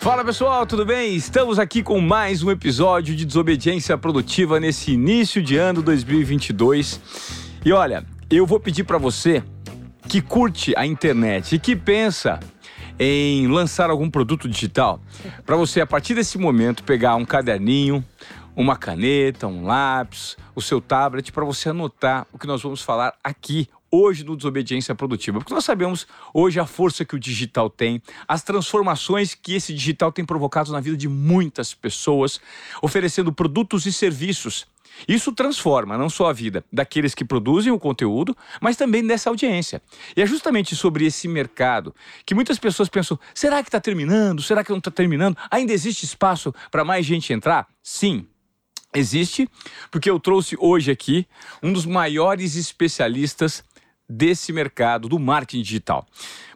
Fala pessoal, tudo bem? Estamos aqui com mais um episódio de Desobediência Produtiva nesse início de ano 2022. E olha, eu vou pedir para você que curte a internet e que pensa em lançar algum produto digital, para você a partir desse momento pegar um caderninho, uma caneta, um lápis, o seu tablet para você anotar o que nós vamos falar aqui hoje no Desobediência Produtiva. Porque nós sabemos hoje a força que o digital tem, as transformações que esse digital tem provocado na vida de muitas pessoas, oferecendo produtos e serviços. Isso transforma não só a vida daqueles que produzem o conteúdo, mas também dessa audiência. E é justamente sobre esse mercado que muitas pessoas pensam: será que está terminando? Será que não está terminando? Ainda existe espaço para mais gente entrar? Sim, existe, porque eu trouxe hoje aqui um dos maiores especialistas desse mercado do marketing digital.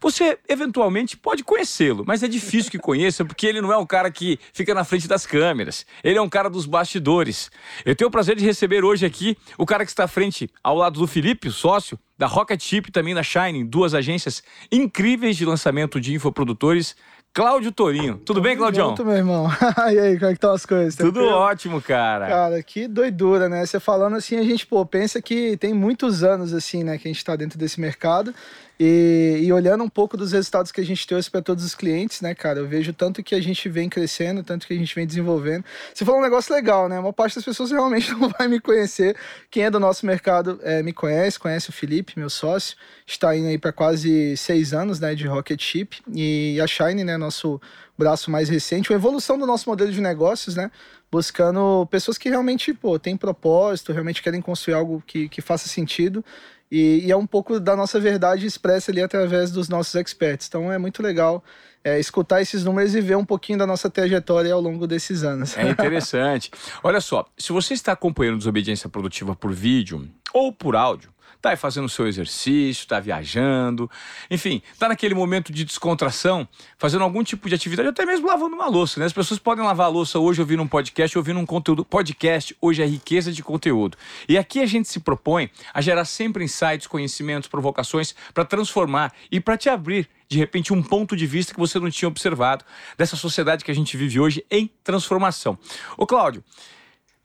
Você eventualmente pode conhecê-lo, mas é difícil que conheça porque ele não é um cara que fica na frente das câmeras. Ele é um cara dos bastidores. Eu tenho o prazer de receber hoje aqui o cara que está à frente, ao lado do Felipe, o sócio da Rocket Chip, também da Shining, duas agências incríveis de lançamento de infoprodutores. Cláudio Torinho. Tudo bem, Claudião? Tudo, meu irmão. e aí, como é que estão as coisas? Tudo Tranquilo? ótimo, cara. Cara, que doidura, né? Você falando assim, a gente, pô, pensa que tem muitos anos, assim, né, que a gente tá dentro desse mercado. E, e, olhando um pouco dos resultados que a gente trouxe para todos os clientes, né, cara, eu vejo tanto que a gente vem crescendo, tanto que a gente vem desenvolvendo. Você falou um negócio legal, né? Uma parte das pessoas realmente não vai me conhecer. Quem é do nosso mercado é, me conhece, conhece o Felipe, meu sócio. Está indo aí para quase seis anos, né, de Rocket Chip. E a Shine, né, nosso braço mais recente, uma evolução do nosso modelo de negócios, né? Buscando pessoas que realmente, pô, têm propósito, realmente querem construir algo que, que faça sentido e, e, é um pouco da nossa verdade expressa ali através dos nossos experts. Então é muito legal é, escutar esses números e ver um pouquinho da nossa trajetória ao longo desses anos. É interessante. Olha só, se você está acompanhando Desobediência Produtiva por vídeo ou por áudio, tá aí fazendo o seu exercício, tá viajando, enfim, tá naquele momento de descontração, fazendo algum tipo de atividade, até mesmo lavando uma louça, né? As pessoas podem lavar a louça hoje ouvindo um podcast, ouvindo um conteúdo. Podcast hoje é riqueza de conteúdo. E aqui a gente se propõe a gerar sempre insights, conhecimentos, provocações para transformar e para te abrir de repente um ponto de vista que você não tinha observado dessa sociedade que a gente vive hoje em transformação. Ô Cláudio,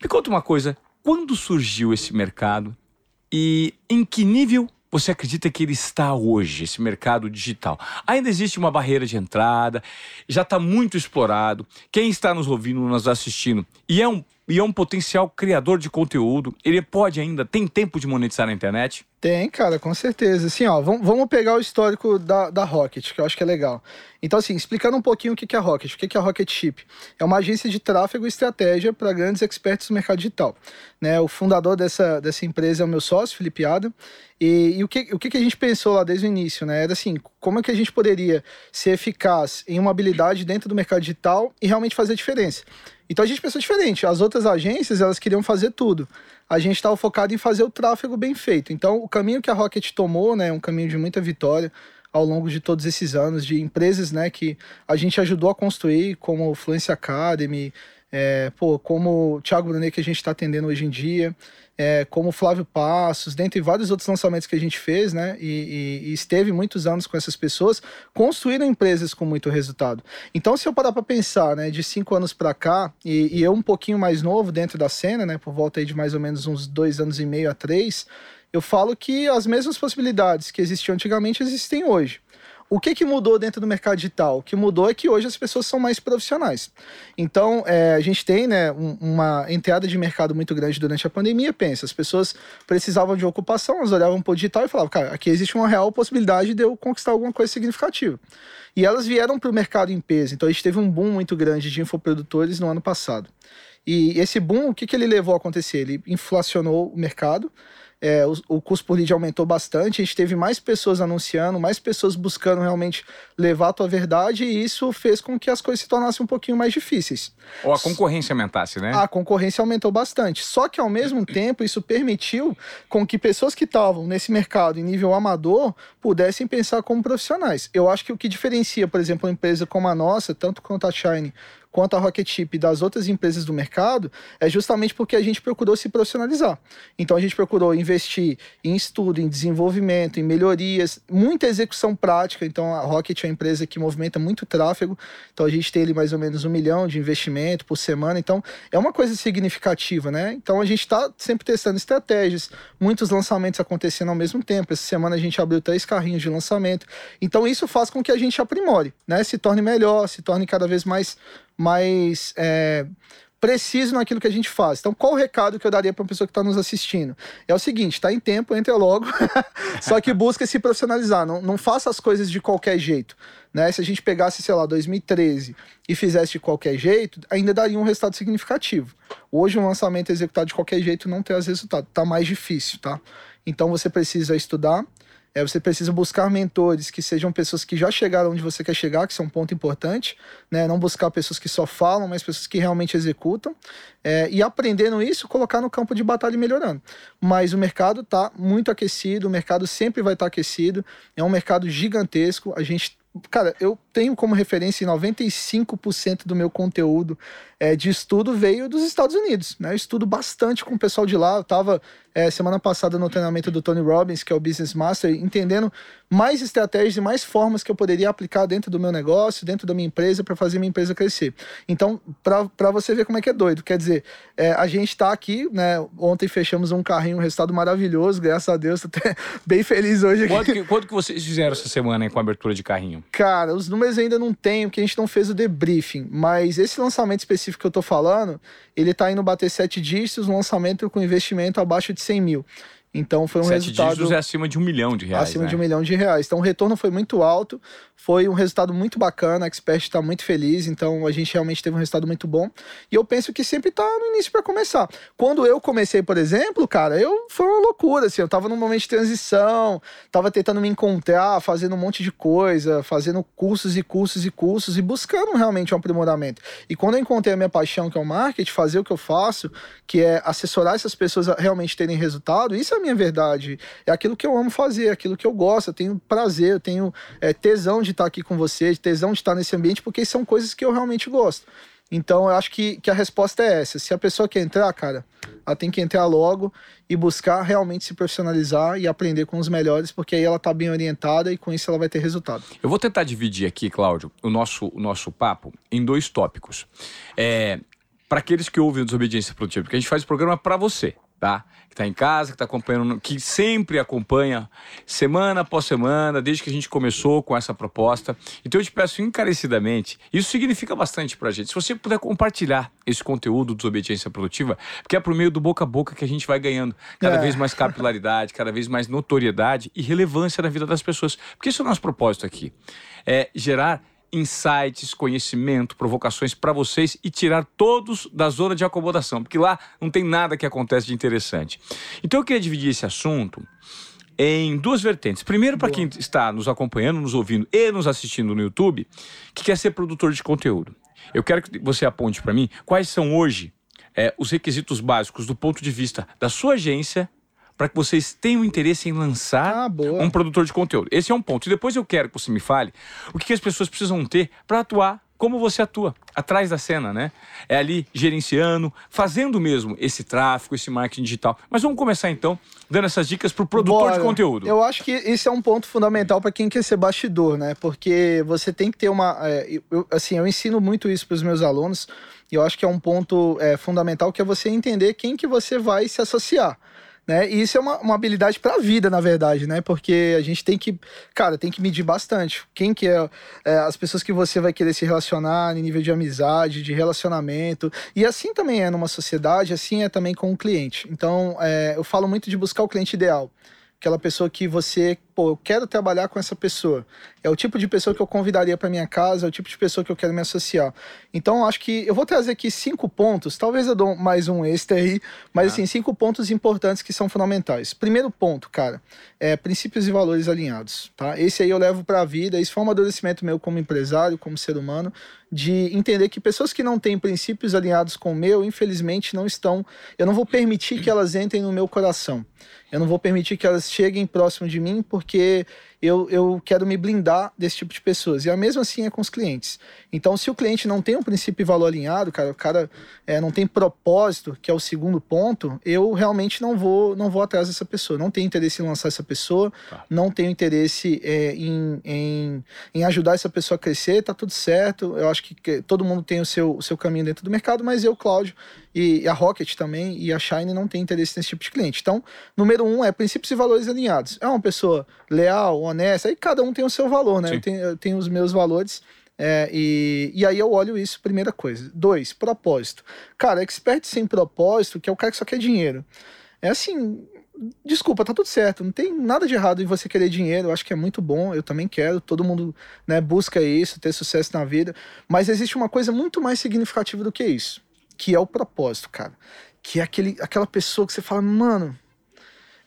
me conta uma coisa, quando surgiu esse mercado? E em que nível você acredita que ele está hoje, esse mercado digital? Ainda existe uma barreira de entrada, já está muito explorado. Quem está nos ouvindo, nos assistindo, e é um, e é um potencial criador de conteúdo, ele pode ainda, tem tempo de monetizar na internet? Tem, cara, com certeza. Assim, ó, vamos pegar o histórico da, da Rocket, que eu acho que é legal. Então, assim, explicando um pouquinho o que é a Rocket. O que é a Rocket Chip? É uma agência de tráfego e estratégia para grandes experts do mercado digital. Né? O fundador dessa, dessa empresa é o meu sócio, Felipe Adam. E, e o, que, o que a gente pensou lá desde o início, né? Era assim, como é que a gente poderia ser eficaz em uma habilidade dentro do mercado digital e realmente fazer a diferença? Então a gente pensou diferente. As outras agências, elas queriam fazer tudo a gente estava focado em fazer o tráfego bem feito. Então, o caminho que a Rocket tomou, né, é um caminho de muita vitória ao longo de todos esses anos, de empresas, né, que a gente ajudou a construir, como Fluency Academy, é, pô, como o Thiago Brunet que a gente está atendendo hoje em dia, é, como Flávio Passos, dentre vários outros lançamentos que a gente fez, né? E, e, e, esteve muitos anos com essas pessoas, construíram empresas com muito resultado. Então, se eu parar para pensar, né, de cinco anos para cá, e, e, eu um pouquinho mais novo dentro da cena, né, por volta de mais ou menos uns dois anos e meio a três, eu falo que as mesmas possibilidades que existiam antigamente existem hoje. O que, que mudou dentro do mercado digital? O que mudou é que hoje as pessoas são mais profissionais. Então, é, a gente tem né, um, uma entrada de mercado muito grande durante a pandemia. Pensa, as pessoas precisavam de ocupação, elas olhavam para o digital e falavam, cara, aqui existe uma real possibilidade de eu conquistar alguma coisa significativa. E elas vieram para o mercado em peso. Então, a gente teve um boom muito grande de infoprodutores no ano passado. E esse boom, o que, que ele levou a acontecer? Ele inflacionou o mercado é, o, o, custo por lead aumentou bastante, a gente teve mais pessoas anunciando, mais pessoas buscando realmente levar a tua verdade, e isso fez com que as coisas se tornassem um pouquinho mais difíceis. Ou a concorrência aumentasse, né? A concorrência aumentou bastante. Só que ao mesmo tempo, isso permitiu com que pessoas que estavam nesse mercado em nível amador pudessem pensar como profissionais. Eu acho que o que diferencia, por exemplo, uma empresa como a nossa, tanto quanto a Shine quanto a Rocket Chip das outras empresas do mercado, é justamente porque a gente procurou se profissionalizar. Então a gente procurou investir em estudo, em desenvolvimento, em melhorias, muita execução prática. Então a Rocket é uma empresa que movimenta muito tráfego. Então a gente tem ali mais ou menos um milhão de investimento por semana. Então é uma coisa significativa, né? Então a gente está sempre testando estratégias, muitos lançamentos acontecendo ao mesmo tempo. Essa semana a gente abriu três carrinhos de lançamento. Então isso faz com que a gente aprimore, né? Se torne melhor, se torne cada vez mais, mais é, preciso naquilo que a gente faz. Então, qual o recado que eu daria para uma pessoa que está nos assistindo? É o seguinte: está em tempo, entre logo, só que busca se profissionalizar. Não, não faça as coisas de qualquer jeito. Né? Se a gente pegasse, sei lá, 2013 e fizesse de qualquer jeito, ainda daria um resultado significativo. Hoje, um lançamento executado de qualquer jeito não tem as resultados. Está mais difícil, tá? Então, você precisa estudar, é, você precisa buscar mentores que sejam pessoas que já chegaram onde você quer chegar, que isso é um ponto importante, né? Não buscar pessoas que só falam, mas pessoas que realmente executam. É, e aprendendo isso, colocar no campo de batalha e melhorando. Mas o mercado está muito aquecido, o mercado sempre vai estar tá aquecido, é um mercado gigantesco. A gente Cara, eu tenho como referência 95% do meu conteúdo é, de estudo veio dos Estados Unidos. Né? Eu estudo bastante com o pessoal de lá. Eu estava é, semana passada no treinamento do Tony Robbins, que é o Business Master, entendendo mais estratégias e mais formas que eu poderia aplicar dentro do meu negócio, dentro da minha empresa, para fazer minha empresa crescer. Então, para você ver como é que é doido, quer dizer, é, a gente está aqui, né? Ontem fechamos um carrinho, um resultado maravilhoso, graças a Deus, tô até bem feliz hoje aqui. Quanto que, quanto que vocês fizeram essa semana aí, com a abertura de carrinho? Cara, os números ainda não tenho, porque a gente não fez o debriefing, mas esse lançamento específico que eu tô falando, ele tá indo bater sete dígitos, um lançamento com investimento abaixo de 100 mil. Então foi um Sete resultado. dígitos é acima de um milhão de reais. Acima né? de um milhão de reais. Então o retorno foi muito alto, foi um resultado muito bacana, a Expert está muito feliz, então a gente realmente teve um resultado muito bom. E eu penso que sempre está no início para começar. Quando eu comecei, por exemplo, cara, eu foi uma loucura, assim, eu estava num momento de transição, estava tentando me encontrar, fazendo um monte de coisa, fazendo cursos e cursos e cursos e buscando realmente um aprimoramento. E quando eu encontrei a minha paixão, que é o marketing, fazer o que eu faço, que é assessorar essas pessoas a realmente terem resultado, isso é a minha verdade. É aquilo que eu amo fazer, é aquilo que eu gosto, eu tenho prazer, eu tenho é, tesão de estar aqui com você, de tesão de estar nesse ambiente, porque são coisas que eu realmente gosto. Então eu acho que, que a resposta é essa. Se a pessoa quer entrar, cara, ela tem que entrar logo e buscar realmente se profissionalizar e aprender com os melhores, porque aí ela está bem orientada e com isso ela vai ter resultado. Eu vou tentar dividir aqui, Cláudio, o nosso, o nosso papo em dois tópicos. É, para aqueles que ouvem Desobediência Produtiva, porque a gente faz o programa para você, tá? Que está em casa, que está acompanhando, que sempre acompanha semana após semana, desde que a gente começou com essa proposta. Então eu te peço encarecidamente, isso significa bastante para a gente. Se você puder compartilhar esse conteúdo Desobediência Produtiva, porque é por meio do boca a boca que a gente vai ganhando cada É. vez mais capilaridade, cada vez mais notoriedade e relevância na vida das pessoas. Porque esse é o nosso propósito aqui. É gerar insights, conhecimento, provocações para vocês e tirar todos da zona de acomodação, porque lá não tem nada que acontece de interessante. Então eu queria dividir esse assunto em duas vertentes. Primeiro, para quem está nos acompanhando, nos ouvindo e nos assistindo no YouTube, que quer ser produtor de conteúdo. Eu quero que você aponte para mim quais são hoje é, os requisitos básicos do ponto de vista da sua agência para que vocês tenham interesse em lançar Ah, um produtor de conteúdo. Esse é um ponto. E depois eu quero que você me fale o que, as pessoas precisam ter para atuar como você atua, atrás da cena, né? É ali gerenciando, fazendo mesmo esse tráfego, esse marketing digital. Mas vamos começar então dando essas dicas para o produtor de Bora. conteúdo. Eu acho que esse é um ponto fundamental para quem quer ser bastidor, né? Porque você tem que ter uma. é, eu- assim, eu ensino muito isso para os meus alunos e eu acho que é um ponto é, fundamental que é você entender quem que você vai se associar. Né? E isso é uma, uma habilidade para a vida, na verdade, né? Porque a gente tem que, cara, tem que medir bastante. Quem que é, é, as pessoas que você vai querer se relacionar em nível de amizade, de relacionamento. E assim também é numa sociedade, assim é também com o cliente. Então, é, eu falo muito de buscar o cliente ideal. Aquela pessoa que você, pô, eu quero trabalhar com essa pessoa. É o tipo de pessoa que eu convidaria para minha casa, é o tipo de pessoa que eu quero me associar. Então, acho que eu vou trazer aqui cinco pontos, talvez eu dou mais um extra aí, mas Tá. assim, cinco pontos importantes que são fundamentais. Primeiro ponto, cara, é princípios e valores alinhados, tá? Esse aí eu levo para a vida, isso foi um amadurecimento meu como empresário, como ser humano, de entender que pessoas que não têm princípios alinhados com o meu, infelizmente não estão, eu não vou permitir que elas entrem no meu coração. Eu não vou permitir que elas cheguem próximo de mim, porque porque eu, eu quero me blindar desse tipo de pessoas. E a mesma assim é com os clientes. Então, se o cliente não tem um princípio e valor alinhado, cara, o cara é, não tem propósito, que é o segundo ponto, eu realmente não vou não vou atrás dessa pessoa. Não tenho interesse em lançar essa pessoa, tá. não tenho interesse é, em, em, em, ajudar essa pessoa a crescer, tá tudo certo. Eu acho que, todo mundo tem o seu, o seu caminho dentro do mercado, mas eu, Cláudio, e a Rocket também e a Shine não tem interesse nesse tipo de cliente. Então, número um é princípios e valores alinhados. É uma pessoa leal, honesta, aí cada um tem o seu valor, né? Eu tenho, eu tenho, os meus valores. É, e, e aí eu olho isso, primeira coisa. Dois, propósito. Cara, expert sem propósito, que é o cara que só quer dinheiro. É assim, desculpa, tá tudo certo. Não tem nada de errado em você querer dinheiro. Eu acho que é muito bom. Eu também quero. Todo mundo né, busca isso, ter sucesso na vida. Mas existe uma coisa muito mais significativa do que isso que é o propósito, cara. Que é aquele, aquela pessoa que você fala, mano,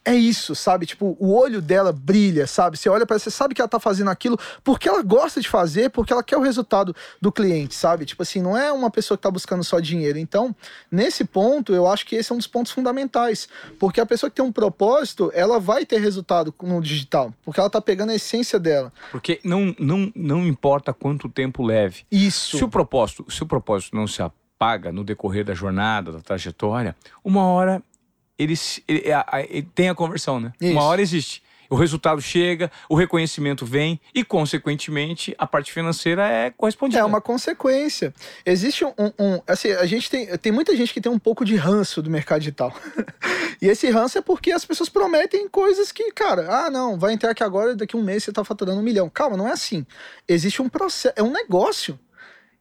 é isso, sabe? Tipo, o olho dela brilha, sabe? Você olha para ela, você sabe que ela tá fazendo aquilo porque ela gosta de fazer, porque ela quer o resultado do cliente, sabe? Tipo assim, não é uma pessoa que tá buscando só dinheiro. Então, nesse ponto, eu acho que esse é um dos pontos fundamentais. Porque a pessoa que tem um propósito, ela vai ter resultado no digital, porque ela tá pegando a essência dela. Porque não, não, não importa quanto tempo leve. Isso. Se o propósito, se o propósito não se paga no decorrer da jornada, da trajetória, uma hora ele, ele, ele tem a conversão, né? Isso. Uma hora existe. O resultado chega, o reconhecimento vem e, consequentemente, a parte financeira é correspondida. É uma consequência. Existe um, um, assim, a gente tem, tem muita gente que tem um pouco de ranço do mercado digital. e esse ranço é porque as pessoas prometem coisas que, cara, ah, não, vai entrar aqui agora, daqui a um mês você tá faturando um milhão. Calma, não é assim. Existe um processo, é um negócio.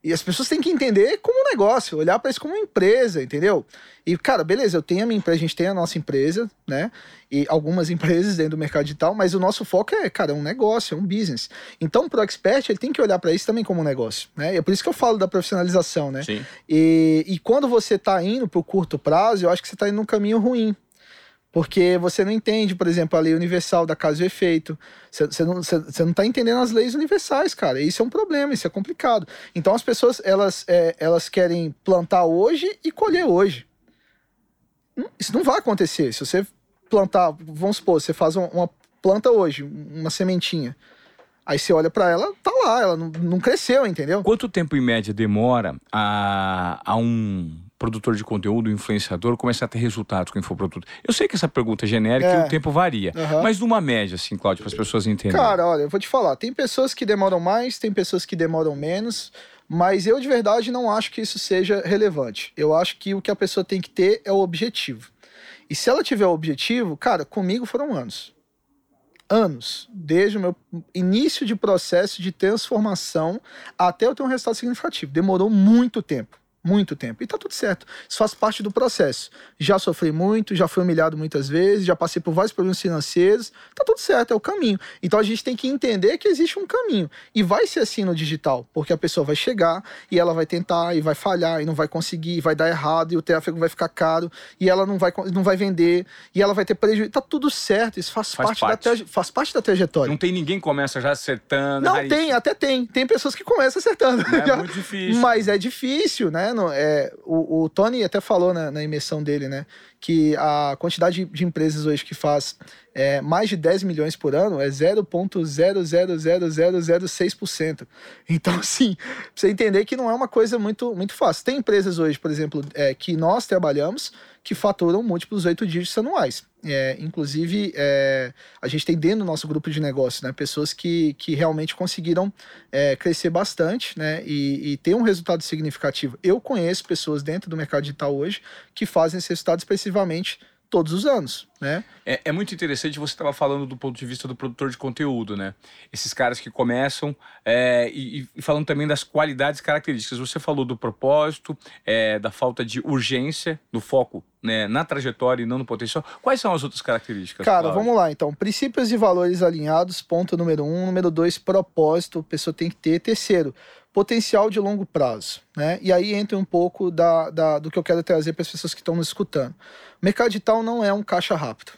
E as pessoas têm que entender como um negócio, olhar para isso como uma empresa, entendeu? E, cara, beleza, eu tenho a minha empresa, a gente tem a nossa empresa, né? E algumas empresas dentro do mercado digital, mas o nosso foco é, cara, é um negócio, é um business. Então, pro expert, ele tem que olhar para isso também como um negócio, né? E é por isso que eu falo da profissionalização, né? Sim. E, e quando você tá indo pro curto prazo, eu acho que você tá indo num caminho ruim, porque você não entende, por exemplo, a lei universal da causa e efeito. Você não, você não tá entendendo as leis universais, cara. Isso é um problema, isso é complicado. Então as pessoas, elas, é, elas querem plantar hoje e colher hoje. Hum, isso não vai acontecer. Se você plantar, vamos supor, você faz uma planta hoje, uma sementinha. Aí você olha para ela, tá lá, ela não, não cresceu, entendeu? Quanto tempo em média demora a, a um produtor de conteúdo, influenciador, começar a ter resultados com o infoproduto? Eu sei que essa pergunta é genérica é. e o tempo varia, uhum. mas numa média, assim, Cláudio, para as pessoas entenderem. Cara, olha, eu vou te falar, tem pessoas que demoram mais, tem pessoas que demoram menos, mas eu de verdade não acho que isso seja relevante. Eu acho que o que a pessoa tem que ter é o objetivo. E se ela tiver o objetivo, cara, comigo foram anos anos, desde o meu início de processo de transformação até eu ter um resultado significativo. Demorou muito tempo muito tempo. E tá tudo certo. Isso faz parte do processo. Já sofri muito, já fui humilhado muitas vezes, já passei por vários problemas financeiros. Tá tudo certo, é o caminho. Então a gente tem que entender que existe um caminho. E vai ser assim no digital, porque a pessoa vai chegar e ela vai tentar e vai falhar e não vai conseguir, vai dar errado e o tráfego vai ficar caro e ela não vai, não vai vender e ela vai ter prejuízo. Tá tudo certo, isso faz, faz parte, parte. Da, faz parte da trajetória. Não tem ninguém que começa já acertando. Não, tem, até tem. Tem pessoas que começam acertando. É muito difícil. Mas é difícil, né? É, o, o, Tony até falou na, na imersão dele, né? Que a quantidade de, empresas hoje que faz é, mais de 10 milhões por ano é 0,00006%. Então, assim, você entender que não é uma coisa muito, muito fácil. Tem empresas hoje, por exemplo, é, que nós trabalhamos que faturam múltiplos oito dígitos anuais. É, inclusive, é, a gente tem dentro do nosso grupo de negócio né, pessoas que, que realmente conseguiram é, crescer bastante né, e, e ter um resultado significativo. Eu conheço pessoas dentro do mercado digital hoje que fazem esse resultado expressivamente todos os anos, né? É, é muito interessante, você estava falando do ponto de vista do produtor de conteúdo, né? Esses caras que começam é, e, e, falando também das qualidades características. Você falou do propósito, é, da falta de urgência, do foco né, na trajetória e não no potencial. Quais são as outras características? Cara, Cláudio? vamos lá então. Princípios e valores alinhados, ponto número um. Número dois, propósito, a pessoa tem que ter. Terceiro, potencial de longo prazo. Né? E aí entra um pouco da, da do que eu quero trazer para as pessoas que estão nos escutando. Mercado digital não é um caixa rápido.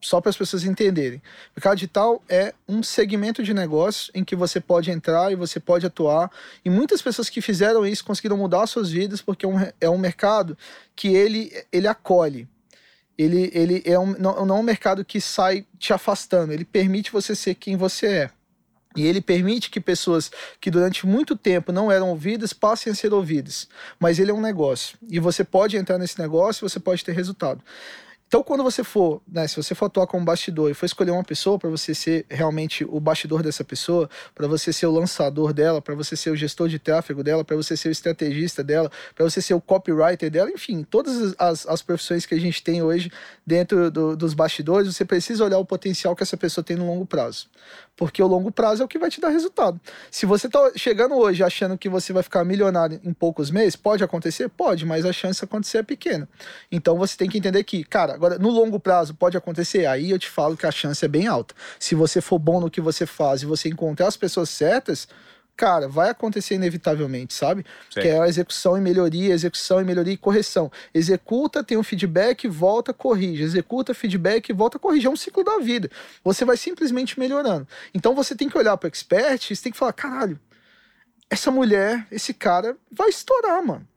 Só para as pessoas entenderem. Mercado digital é um segmento de negócio em que você pode entrar e você pode atuar. E muitas pessoas que fizeram isso conseguiram mudar suas vidas porque é um, é um mercado que ele, ele acolhe ele, ele é um, não, não é um mercado que sai te afastando, ele permite você ser quem você é. E ele permite que pessoas que durante muito tempo não eram ouvidas passem a ser ouvidas. Mas ele é um negócio. E você pode entrar nesse negócio, você pode ter resultado. Então, quando você for, né, se você for atuar como bastidor e for escolher uma pessoa para você ser realmente o bastidor dessa pessoa, para você ser o lançador dela, para você ser o gestor de tráfego dela, para você ser o estrategista dela, para você ser o copywriter dela, enfim, todas as, as profissões que a gente tem hoje dentro do, dos bastidores, você precisa olhar o potencial que essa pessoa tem no longo prazo. Porque o longo prazo é o que vai te dar resultado. Se você está chegando hoje achando que você vai ficar milionário em poucos meses, pode acontecer? Pode, mas a chance de acontecer é pequena. Então você tem que entender que, cara, agora no longo prazo pode acontecer? Aí eu te falo que a chance é bem alta. Se você for bom no que você faz e você encontrar as pessoas certas, cara, vai acontecer inevitavelmente, sabe? Que é a execução e melhoria, execução e melhoria e correção. Executa, tem um feedback, volta, corrige. Executa, feedback, volta, corrige. É um ciclo da vida. Você vai simplesmente melhorando. Então você tem que olhar para o expert e você tem que falar, caralho, essa mulher, esse cara vai estourar, mano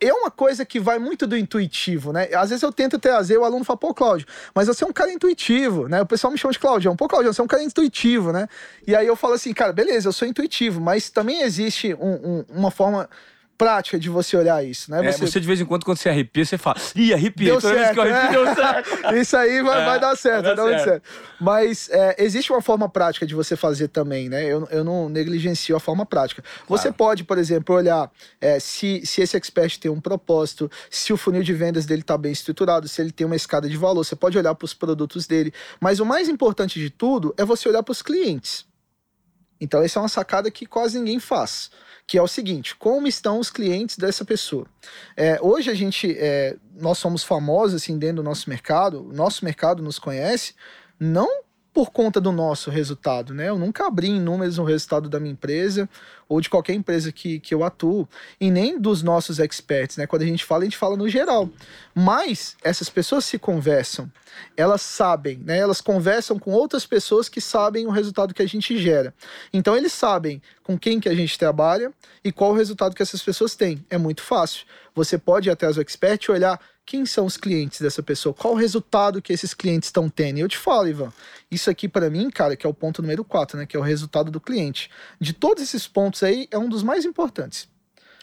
é uma coisa que vai muito do intuitivo, né? Às vezes eu tento trazer, o aluno fala, pô, Cláudio, mas você é um cara intuitivo, né? O pessoal me chama de Cláudio, pô, Cláudio, você é um cara intuitivo, né? E aí eu falo assim, cara, beleza, eu sou intuitivo, mas também existe um, um, uma forma prática de você olhar isso, né? Você... É, você de vez em quando, quando você arrepia, você fala, ih, arrepiei, deu toda certo, vez que eu arrepio, deu certo. isso aí vai, é, vai dar certo, vai dar certo. certo. Mas é, existe uma forma prática de você fazer também, né? Eu, eu não negligencio a forma prática. Você claro. pode, por exemplo, olhar é, se, se esse expert tem um propósito, se o funil de vendas dele está bem estruturado, se ele tem uma escada de valor, você pode olhar para os produtos dele. Mas o mais importante de tudo é você olhar para os clientes. Então, essa é uma sacada que quase ninguém faz que é o seguinte: como estão os clientes dessa pessoa? É, hoje a gente, é, nós somos famosos assim dentro do nosso mercado, o nosso mercado nos conhece, não por conta do nosso resultado, né? Eu nunca abri em números o resultado da minha empresa ou de qualquer empresa que, que eu atuo, e nem dos nossos experts, né? Quando a gente fala, a gente fala no geral. Mas essas pessoas se conversam, elas sabem, né? Elas conversam com outras pessoas que sabem o resultado que a gente gera. Então eles sabem com quem que a gente trabalha e qual o resultado que essas pessoas têm. É muito fácil. Você pode ir até o expert e olhar quem são os clientes dessa pessoa? Qual o resultado que esses clientes estão tendo? E eu te falo, Ivan, isso aqui para mim, cara, que é o ponto número 4, né? Que é o resultado do cliente. De todos esses pontos aí, é um dos mais importantes.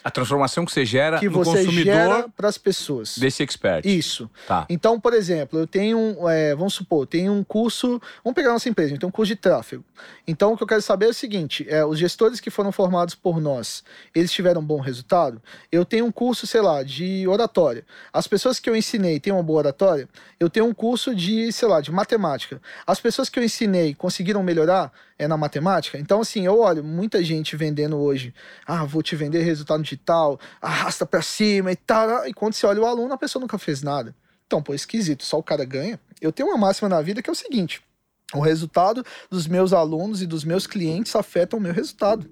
A transformação que você gera que no você consumidor para as pessoas. Desse expert. Isso. Tá. Então, por exemplo, eu tenho, é, vamos supor, tenho um curso, vamos pegar nossa empresa, então um curso de tráfego. Então, o que eu quero saber é o seguinte, é, os gestores que foram formados por nós, eles tiveram um bom resultado? Eu tenho um curso, sei lá, de oratória. As pessoas que eu ensinei têm uma boa oratória? Eu tenho um curso de, sei lá, de matemática. As pessoas que eu ensinei conseguiram melhorar? É na matemática. Então, assim, eu olho muita gente vendendo hoje. Ah, vou te vender resultado digital, arrasta para cima e tal. E quando você olha o aluno, a pessoa nunca fez nada. Então, pô, esquisito, só o cara ganha. Eu tenho uma máxima na vida que é o seguinte: o resultado dos meus alunos e dos meus clientes afeta o meu resultado.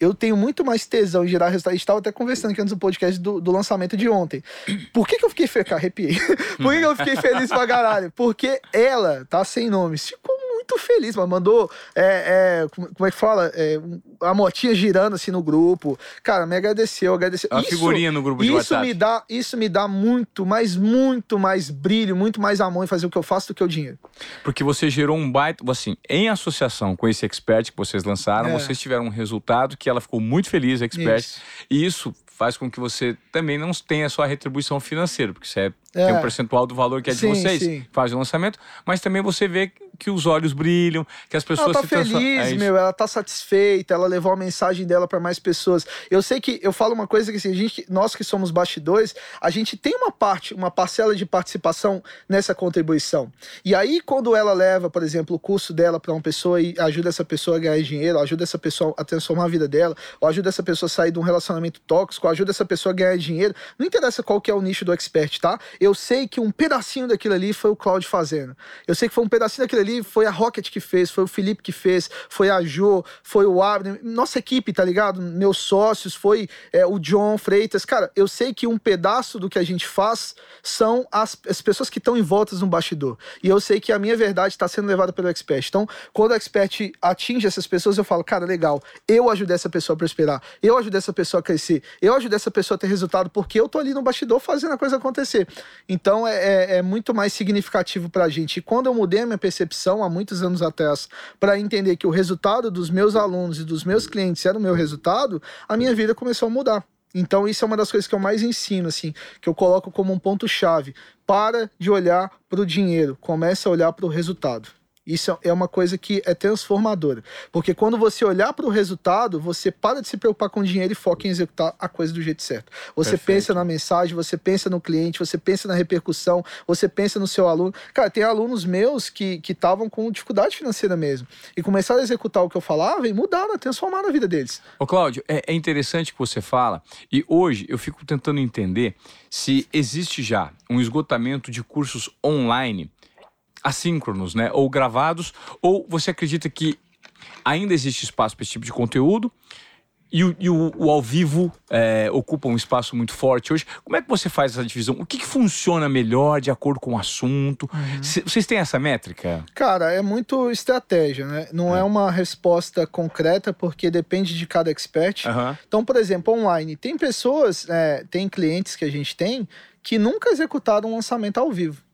Eu tenho muito mais tesão em gerar resultado. A gente estava até conversando aqui antes do podcast do, do lançamento de ontem. Por que, que eu fiquei feliz? Arrepiei. Por que, que eu fiquei feliz pra caralho? Porque ela, tá sem nome, ficou muito feliz, mas mandou, é, é, como é que fala? É, a motinha girando assim no grupo. Cara, me agradeceu, agradeceu. Uma isso, figurinha no grupo de isso WhatsApp. Me dá, isso me dá muito, mas muito mais brilho, muito mais amor em fazer o que eu faço do que o dinheiro. Porque você gerou um baita, assim, em associação com esse expert que vocês lançaram, é. vocês tiveram um resultado que ela ficou muito feliz, expert. Isso. E isso faz com que você também não tenha só a retribuição financeira, porque você é, é. tem um percentual do valor que é de sim, vocês, sim. faz o lançamento, mas também você vê que os olhos brilham, que as pessoas ela tá se feliz, é meu, ela tá satisfeita, ela levou a mensagem dela para mais pessoas. Eu sei que eu falo uma coisa que assim, a gente, nós que somos bastidores, a gente tem uma parte, uma parcela de participação nessa contribuição. E aí quando ela leva, por exemplo, o curso dela para uma pessoa e ajuda essa pessoa a ganhar dinheiro, ajuda essa pessoa a transformar a vida dela, ou ajuda essa pessoa a sair de um relacionamento tóxico, ajuda essa pessoa a ganhar dinheiro. Não interessa qual que é o nicho do expert, tá? Eu sei que um pedacinho daquilo ali foi o Claudio fazendo. Eu sei que foi um pedacinho daquilo ali ali foi a Rocket que fez, foi o Felipe que fez, foi a Jo, foi o Abner, nossa equipe, tá ligado? Meus sócios, foi é, o John Freitas. Cara, eu sei que um pedaço do que a gente faz são as, as pessoas que estão em voltas no bastidor. E eu sei que a minha verdade está sendo levada pelo Expert. Então, quando o Expert atinge essas pessoas, eu falo, cara, legal, eu ajudei essa pessoa a prosperar, eu ajudei essa pessoa a crescer, eu ajudei essa pessoa a ter resultado, porque eu tô ali no bastidor fazendo a coisa acontecer. Então, é, é, é muito mais significativo pra gente. E quando eu mudei a minha percepção, há muitos anos atrás, para entender que o resultado dos meus alunos e dos meus clientes era o meu resultado, a minha vida começou a mudar. Então, isso é uma das coisas que eu mais ensino, assim, que eu coloco como um ponto-chave. Para de olhar para o dinheiro, comece a olhar para o resultado. Isso é uma coisa que é transformadora. Porque quando você olhar para o resultado, você para de se preocupar com dinheiro e foca em executar a coisa do jeito certo. Você Perfeito. pensa na mensagem, você pensa no cliente, você pensa na repercussão, você pensa no seu aluno. Cara, tem alunos meus que estavam com dificuldade financeira mesmo. E começaram a executar o que eu falava e mudaram, transformaram a vida deles. Ô, Cláudio, é, é interessante que você fala. E hoje eu fico tentando entender se existe já um esgotamento de cursos online assíncronos, né? Ou gravados, ou você acredita que ainda existe espaço para esse tipo de conteúdo? E o, e o, o ao vivo é, ocupa um espaço muito forte hoje. Como é que você faz essa divisão? O que, que funciona melhor de acordo com o assunto? Uhum. Vocês têm essa métrica? Cara, é muito estratégia, né? Não é, é uma resposta concreta, porque depende de cada expert. Uhum. Então, por exemplo, online, tem pessoas, é, tem clientes que a gente tem que nunca executaram um lançamento ao vivo.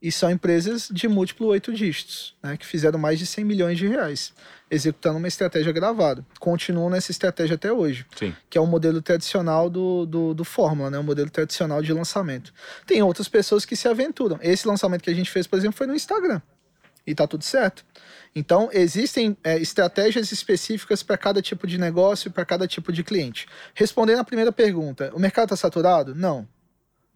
E são empresas de múltiplo oito dígitos, né, que fizeram mais de 100 milhões de reais, executando uma estratégia gravada. Continuam nessa estratégia até hoje, Sim. que é o modelo tradicional do, do, do Fórmula, né, o modelo tradicional de lançamento. Tem outras pessoas que se aventuram. Esse lançamento que a gente fez, por exemplo, foi no Instagram. E tá tudo certo. Então, existem é, estratégias específicas para cada tipo de negócio, para cada tipo de cliente. Respondendo à primeira pergunta, o mercado está saturado? Não,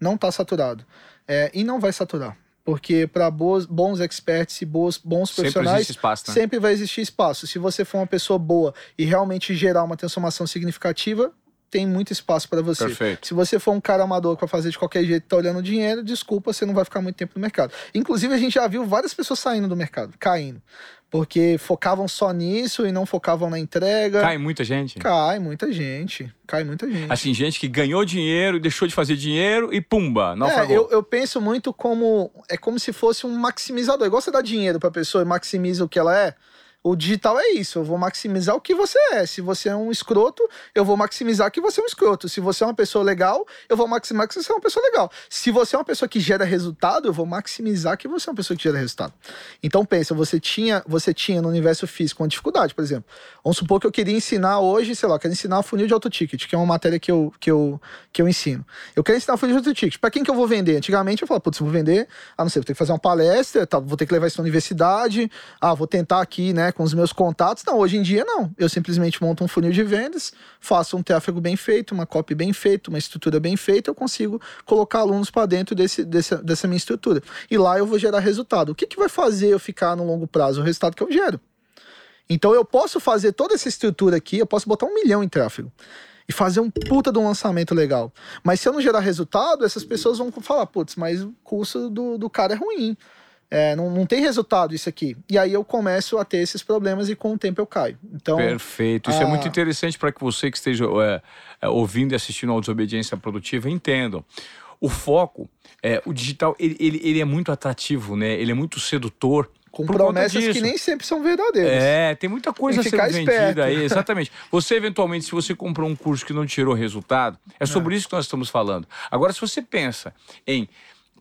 não está saturado. É, e não vai saturar. Porque para bons experts e bons, bons profissionais, sempre, espaço, né? sempre vai existir espaço. Se você for uma pessoa boa e realmente gerar uma transformação significativa, tem muito espaço para você. Perfeito. Se você for um cara amador para fazer de qualquer jeito, tá olhando dinheiro, desculpa, você não vai ficar muito tempo no mercado. Inclusive, a gente já viu várias pessoas saindo do mercado, caindo porque focavam só nisso e não focavam na entrega. Cai muita gente? Cai muita gente. Cai muita gente. Assim, gente que ganhou dinheiro, deixou de fazer dinheiro e pumba, não é, eu, eu penso muito como. É como se fosse um maximizador. Igual você dá dinheiro pra pessoa e maximiza o que ela é. O digital é isso, eu vou maximizar o que você é. Se você é um escroto, eu vou maximizar que você é um escroto. Se você é uma pessoa legal, eu vou maximizar que você é uma pessoa legal. Se você é uma pessoa que gera resultado, eu vou maximizar que você é uma pessoa que gera resultado. Então pensa, você tinha, você tinha no universo físico uma dificuldade, por exemplo. Vamos supor que eu queria ensinar hoje, sei lá, quero ensinar funil de auto ticket, que é uma matéria que eu, que eu, que eu ensino. Eu quero ensinar funil de auto ticket. Para quem que eu vou vender? Antigamente eu falava, putz, vou vender, ah, não sei, vou ter que fazer uma palestra, tá, vou ter que levar isso na universidade, ah, vou tentar aqui, né, com os meus contatos. Não, hoje em dia não. Eu simplesmente monto um funil de vendas, faço um tráfego bem feito, uma copy bem feita, uma estrutura bem feita, eu consigo colocar alunos para dentro desse, desse, dessa minha estrutura. E lá eu vou gerar resultado. O que, que vai fazer eu ficar no longo prazo? O resultado que eu gero. Então eu posso fazer toda essa estrutura aqui, eu posso botar um milhão em tráfego e fazer um puta de um lançamento legal. Mas se eu não gerar resultado, essas pessoas vão falar, putz, mas o curso do, do cara é ruim. É, não, não tem resultado isso aqui. E aí eu começo a ter esses problemas e com o tempo eu caio. Então, Perfeito. Isso é a... é muito interessante para que você que esteja é, é, ouvindo e assistindo ao Desobediência Produtiva entendam. O foco, é, o digital, ele, ele, ele é muito atrativo, né? Ele é muito sedutor. Com promessas que nem sempre são verdadeiras. É, tem muita coisa tem sendo vendida aí. Exatamente. Você, eventualmente, se você comprou um curso que não tirou resultado, é sobre isso que nós estamos falando. Agora, se você pensa em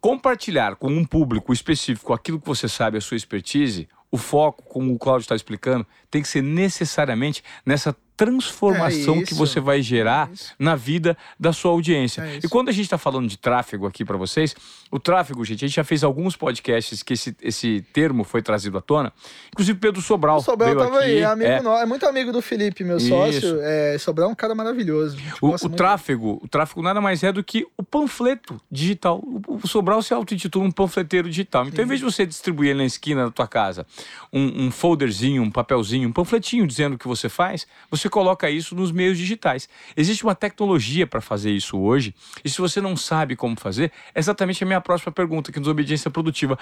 compartilhar com um público específico aquilo que você sabe, a sua expertise, o foco, como o Cláudio está explicando, tem que ser necessariamente nessa transformação é que você vai gerar é na vida da sua audiência. É e quando a gente está falando de tráfego aqui para vocês, o tráfego, gente, a gente já fez alguns podcasts que esse, esse termo foi trazido à tona. Inclusive Pedro Sobral. O Sobral estava aí, é, amigo. Nosso, é muito amigo do Felipe, meu Isso. sócio. É, Sobral é um cara maravilhoso. O, o tráfego, o tráfego nada mais é do que o panfleto digital. O, o Sobral se auto-intitula um panfleteiro digital. Então, Sim. em vez de você distribuir na esquina da tua casa um, um folderzinho, um papelzinho, um panfletinho dizendo o que você faz, você coloca isso nos meios digitais. Existe uma tecnologia para fazer isso hoje, e se você não sabe como fazer, é exatamente a minha próxima pergunta aqui no Desobediência Produtiva.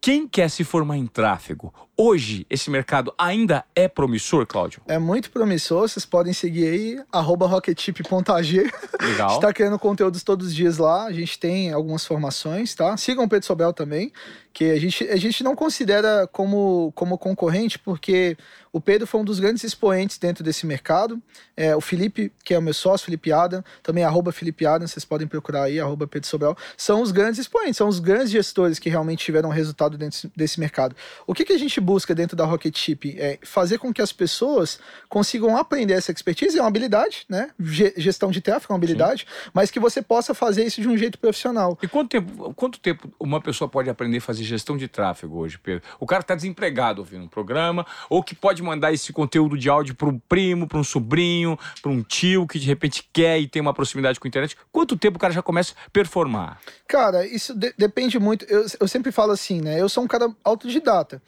Quem quer se formar em tráfego? Hoje, esse mercado ainda é promissor, Cláudio? É muito promissor, vocês podem seguir aí, rocketip.ag. Legal. a gente tá criando conteúdos todos os dias lá, a gente tem algumas formações, tá? Sigam o Pedro Sobel também que a gente, a gente não considera como, como concorrente, porque o Pedro foi um dos grandes expoentes dentro desse mercado. É, o Felipe, que é o meu sócio, Felipe Adam, também arroba Felipe Adam, vocês podem procurar aí, arroba Pedro Sobral, são os grandes expoentes, são os grandes gestores que realmente tiveram resultado dentro desse mercado. O que, que a gente busca dentro da Rocket Chip? É fazer com que as pessoas consigam aprender essa expertise, é uma habilidade, né? Gestão de tráfego é uma habilidade, Sim. mas que você possa fazer isso de um jeito profissional. E quanto tempo, quanto tempo uma pessoa pode aprender a fazer gestão de tráfego hoje, Pedro? O cara está desempregado ouvindo um programa, ou que pode mandar esse conteúdo de áudio para um primo, para um sobrinho, para um tio que de repente quer e tem uma proximidade com a internet. Quanto tempo o cara já começa a performar? Cara, isso de depende muito. Eu, eu sempre falo assim, né? Eu sou um cara autodidata.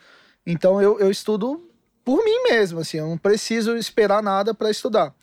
Então eu, eu estudo por mim mesmo, assim, eu não preciso esperar nada para estudar.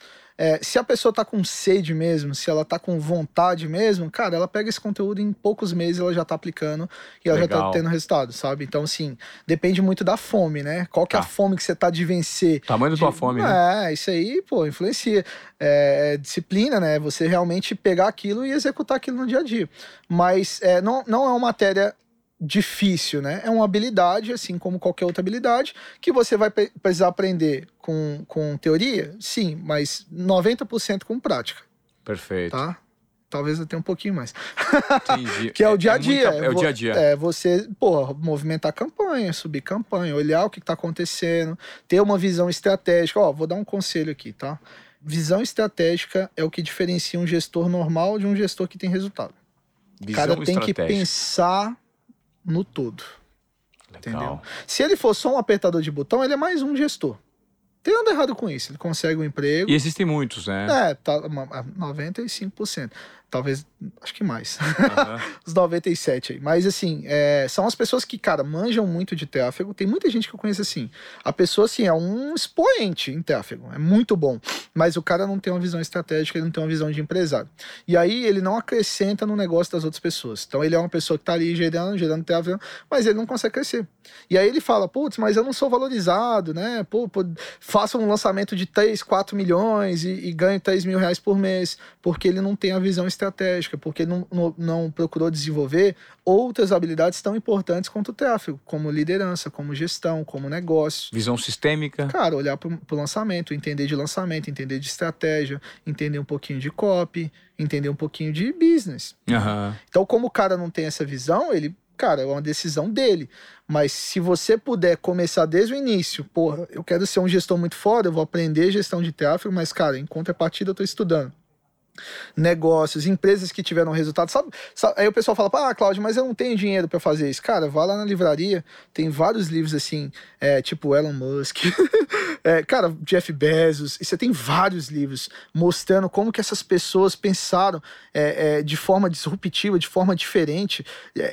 É, se a pessoa tá com sede mesmo, se ela tá com vontade mesmo, cara, ela pega esse conteúdo em poucos meses ela já tá aplicando e ela Legal. já tá tendo resultado, sabe? Então, assim, depende muito da fome, né? Qual que tá. é a tá. fome que você tá de vencer? Tamanho de... da tua fome, né? É, isso aí, pô, influencia. É, é, disciplina, né? Você realmente pegar aquilo e executar aquilo no dia a dia. Mas é, não, não é uma matéria difícil, né? É uma habilidade, assim como qualquer outra habilidade, que você vai precisar aprender com, com teoria, sim, mas 90% com prática. Perfeito. Tá? Talvez até um pouquinho mais. Entendi. que é o dia a é dia. É, é, o dia a dia. É você, pô, movimentar campanha, subir campanha, olhar o que está acontecendo, ter uma visão estratégica. Ó, vou dar um conselho aqui, tá? Visão estratégica é o que diferencia um gestor normal de um gestor que tem resultado. Visão o cara tem que pensar no todo. Legal. Entendeu? Se ele for só um apertador de botão, ele é mais um gestor. Tem nada errado com isso. Ele consegue um emprego. E existem muitos, né? É, tá, 95% talvez, acho que mais. Uhum. Os 97 aí. Mas assim, é, são as pessoas que, cara, manjam muito de tráfego. Tem muita gente que eu conheço assim. A pessoa, assim, é um expoente em tráfego. É muito bom. Mas o cara não tem uma visão estratégica, ele não tem uma visão de empresário. E aí ele não acrescenta no negócio das outras pessoas. Então ele é uma pessoa que tá ali gerando, gerando tráfego, mas ele não consegue crescer. E aí ele fala, putz, mas eu não sou valorizado, né? Pô, pô faça um lançamento de 3, 4 milhões e, e ganhe 3 mil reais por mês, porque ele não tem a visão estratégica porque não, não, não, procurou desenvolver outras habilidades tão importantes quanto o tráfego, como liderança, como gestão, como negócio. Visão sistêmica. Cara, olhar para o lançamento, entender de lançamento, entender de estratégia, entender um pouquinho de copy, entender um pouquinho de business. Uhum. Então, como o cara não tem essa visão, ele cara, é uma decisão dele. Mas se você puder começar desde o início, porra, eu quero ser um gestor muito foda, eu vou aprender gestão de tráfego, mas, cara, em contrapartida eu tô estudando negócios, empresas que tiveram resultado. Sabe, sabe, aí o pessoal fala, ah, Cláudio, mas eu não tenho dinheiro para fazer isso. Cara, vá lá na livraria, tem vários livros assim, é, tipo Elon Musk, é, cara, Jeff Bezos, e você tem vários livros mostrando como que essas pessoas pensaram é, é de forma disruptiva, de forma diferente,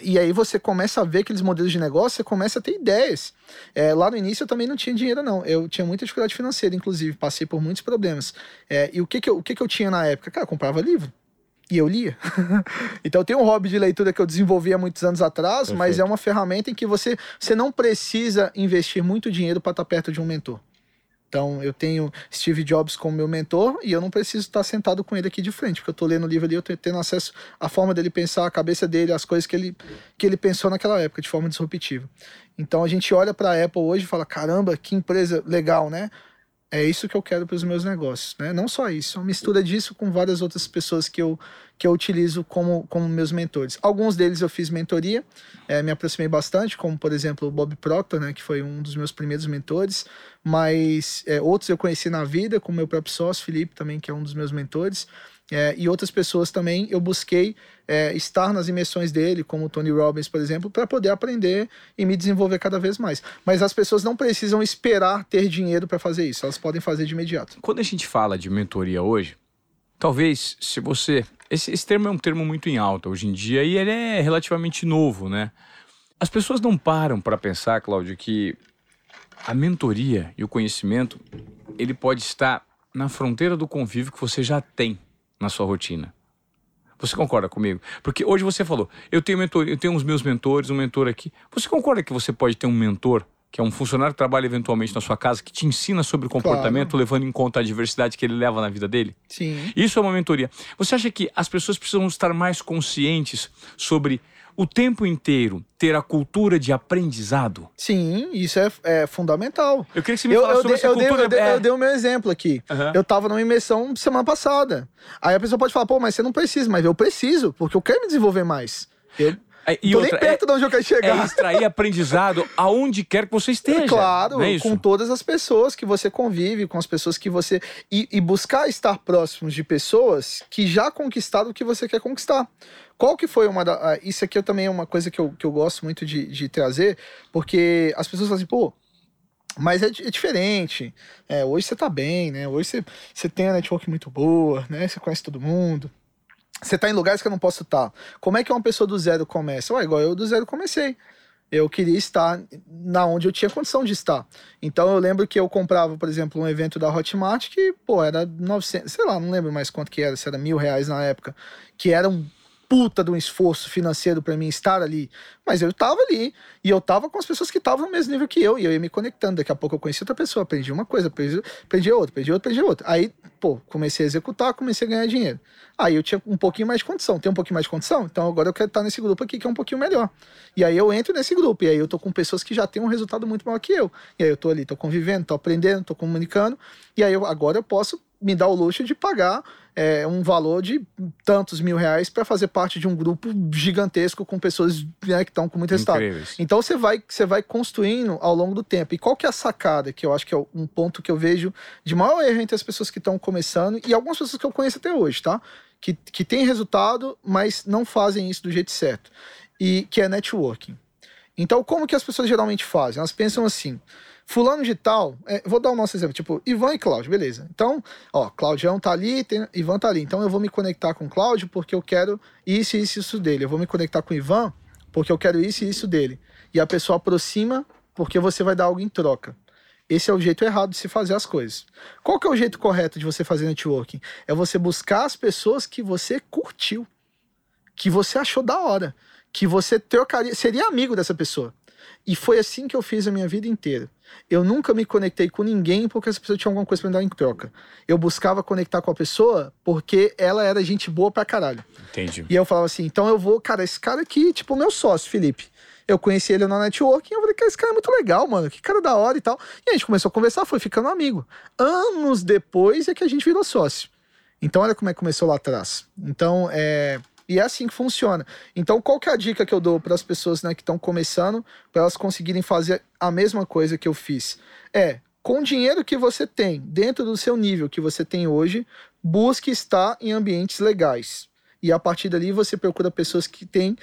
e aí você começa a ver aqueles modelos de negócio, você começa a ter ideias. É, lá no início eu também não tinha dinheiro, não. Eu tinha muita dificuldade financeira, inclusive, passei por muitos problemas. É, e o que que, eu, o que que eu tinha na época? Cara, comprava livro. E eu lia. então eu tenho um hobby de leitura que eu desenvolvi há muitos anos atrás, Perfeito. mas é uma ferramenta em que você, você não precisa investir muito dinheiro para estar tá perto de um mentor. Então eu tenho Steve Jobs como meu mentor e eu não preciso estar sentado com ele aqui de frente, porque eu estou lendo o livro ali, eu estou tendo acesso à forma dele pensar, a cabeça dele, as coisas que ele, que ele pensou naquela época, de forma disruptiva. Então a gente olha para a Apple hoje e fala: caramba, que empresa legal, né? É isso que eu quero para os meus negócios, né? Não só isso, é uma mistura disso com várias outras pessoas que eu, que eu utilizo como, como meus mentores. Alguns deles eu fiz mentoria, é, me aproximei bastante, como por exemplo o Bob Proctor, né, que foi um dos meus primeiros mentores, mas é, outros eu conheci na vida, como meu próprio sócio, Felipe, também, que é um dos meus mentores. É, e outras pessoas também eu busquei é, estar nas imersões dele, como o Tony Robbins, por exemplo, para poder aprender e me desenvolver cada vez mais. Mas as pessoas não precisam esperar ter dinheiro para fazer isso, elas podem fazer de imediato. Quando a gente fala de mentoria hoje, talvez se você. Esse, esse termo é um termo muito em alta hoje em dia e ele é relativamente novo, né? As pessoas não param para pensar, Cláudio, que a mentoria e o conhecimento ele pode estar na fronteira do convívio que você já tem na sua rotina. Você concorda comigo? Porque hoje você falou, eu tenho mentor, eu tenho os meus mentores, um mentor aqui. Você concorda que você pode ter um mentor que é um funcionário que trabalha eventualmente na sua casa, que te ensina sobre comportamento, claro. levando em conta a diversidade que ele leva na vida dele? Sim. Isso é uma mentoria. Você acha que as pessoas precisam estar mais conscientes sobre o tempo inteiro ter a cultura de aprendizado? Sim, isso é, é fundamental. Eu queria que você me eu, falasse eu, sobre essa eu cultura. Dei, eu, é... eu dei o meu exemplo aqui. Uhum. Eu tava numa imersão semana passada. Aí a pessoa pode falar, pô, mas você não precisa, mas eu preciso, porque eu quero me desenvolver mais. Eu, é, e Tô outra, nem perto é, de onde eu quero chegar. É extrair aprendizado aonde quer que você esteja. Claro, é com todas as pessoas que você convive, com as pessoas que você. E, e, buscar estar próximos de pessoas que já conquistaram o que você quer conquistar. Qual que foi uma da. Isso aqui também é uma coisa que eu, que eu gosto muito de, de trazer, porque as pessoas falam assim, pô, mas é, é, diferente. É, hoje você tá bem, né? Hoje você, você tem a network muito boa, né? Você conhece todo mundo. Você tá em lugares que eu não posso estar. Como é que uma pessoa do zero começa? Ué, igual eu do zero comecei. Eu queria estar na onde eu tinha condição de estar. Então eu lembro que eu comprava, por exemplo, um evento da Hotmart que, pô, era 900, sei lá, não lembro mais quanto que era, se era mil reais na época, que era um puta de um esforço financeiro para mim estar ali. Mas eu tava ali. E eu tava com as pessoas que estavam no mesmo nível que eu. E eu ia me conectando. Daqui a pouco eu conheci outra pessoa, aprendi uma coisa, aprendi, aprendi outra, aprendi outra, aprendi outra. Aí, pô, comecei a executar, comecei a ganhar dinheiro. Aí eu tinha um pouquinho mais de condição. Tem um pouquinho mais de condição? Então agora eu quero estar nesse grupo aqui que é um pouquinho melhor. E aí eu entro nesse grupo. E aí eu tô com pessoas que já têm um resultado muito maior que eu. E aí eu tô ali, tô convivendo, tô aprendendo, tô comunicando. E aí eu, agora eu posso me dar o luxo de pagar é, um valor de tantos mil reais para fazer parte de um grupo gigantesco com pessoas né, que estão com muito resultado. Incríveis. Então você vai, você vai construindo ao longo do tempo. E qual que é a sacada, que eu acho que é um ponto que eu vejo de maior erro entre as pessoas que estão começando e algumas pessoas que eu conheço até hoje, tá? Que, que tem resultado, mas não fazem isso do jeito certo. E que é networking. Então, como que as pessoas geralmente fazem? Elas pensam assim: Fulano de tal, é, vou dar o nosso exemplo, tipo, Ivan e Cláudio, beleza. Então, ó, Claudião tá ali, tem, Ivan tá ali. Então eu vou me conectar com Cláudio porque eu quero isso, isso, isso dele. Eu vou me conectar com Ivan porque eu quero isso e isso dele. E a pessoa aproxima porque você vai dar algo em troca. Esse é o jeito errado de se fazer as coisas. Qual que é o jeito correto de você fazer networking? É você buscar as pessoas que você curtiu, que você achou da hora, que você trocaria, seria amigo dessa pessoa. E foi assim que eu fiz a minha vida inteira. Eu nunca me conectei com ninguém porque essa pessoa tinha alguma coisa pra me dar em troca. Eu buscava conectar com a pessoa porque ela era gente boa pra caralho. Entendi. E eu falava assim, então eu vou, cara, esse cara aqui, tipo, meu sócio, Felipe. Eu conheci ele na network e eu falei, cara, esse cara é muito legal, mano. Que cara da hora e tal. E a gente começou a conversar, foi ficando amigo. Anos depois é que a gente virou sócio. Então olha como é que começou lá atrás. Então, é e é assim que funciona. Então, qual que é a dica que eu dou para as pessoas né, que estão começando, para elas conseguirem fazer a mesma coisa que eu fiz? É, com o dinheiro que você tem, dentro do seu nível que você tem hoje, busque estar em ambientes legais. E a partir dali você procura pessoas que têm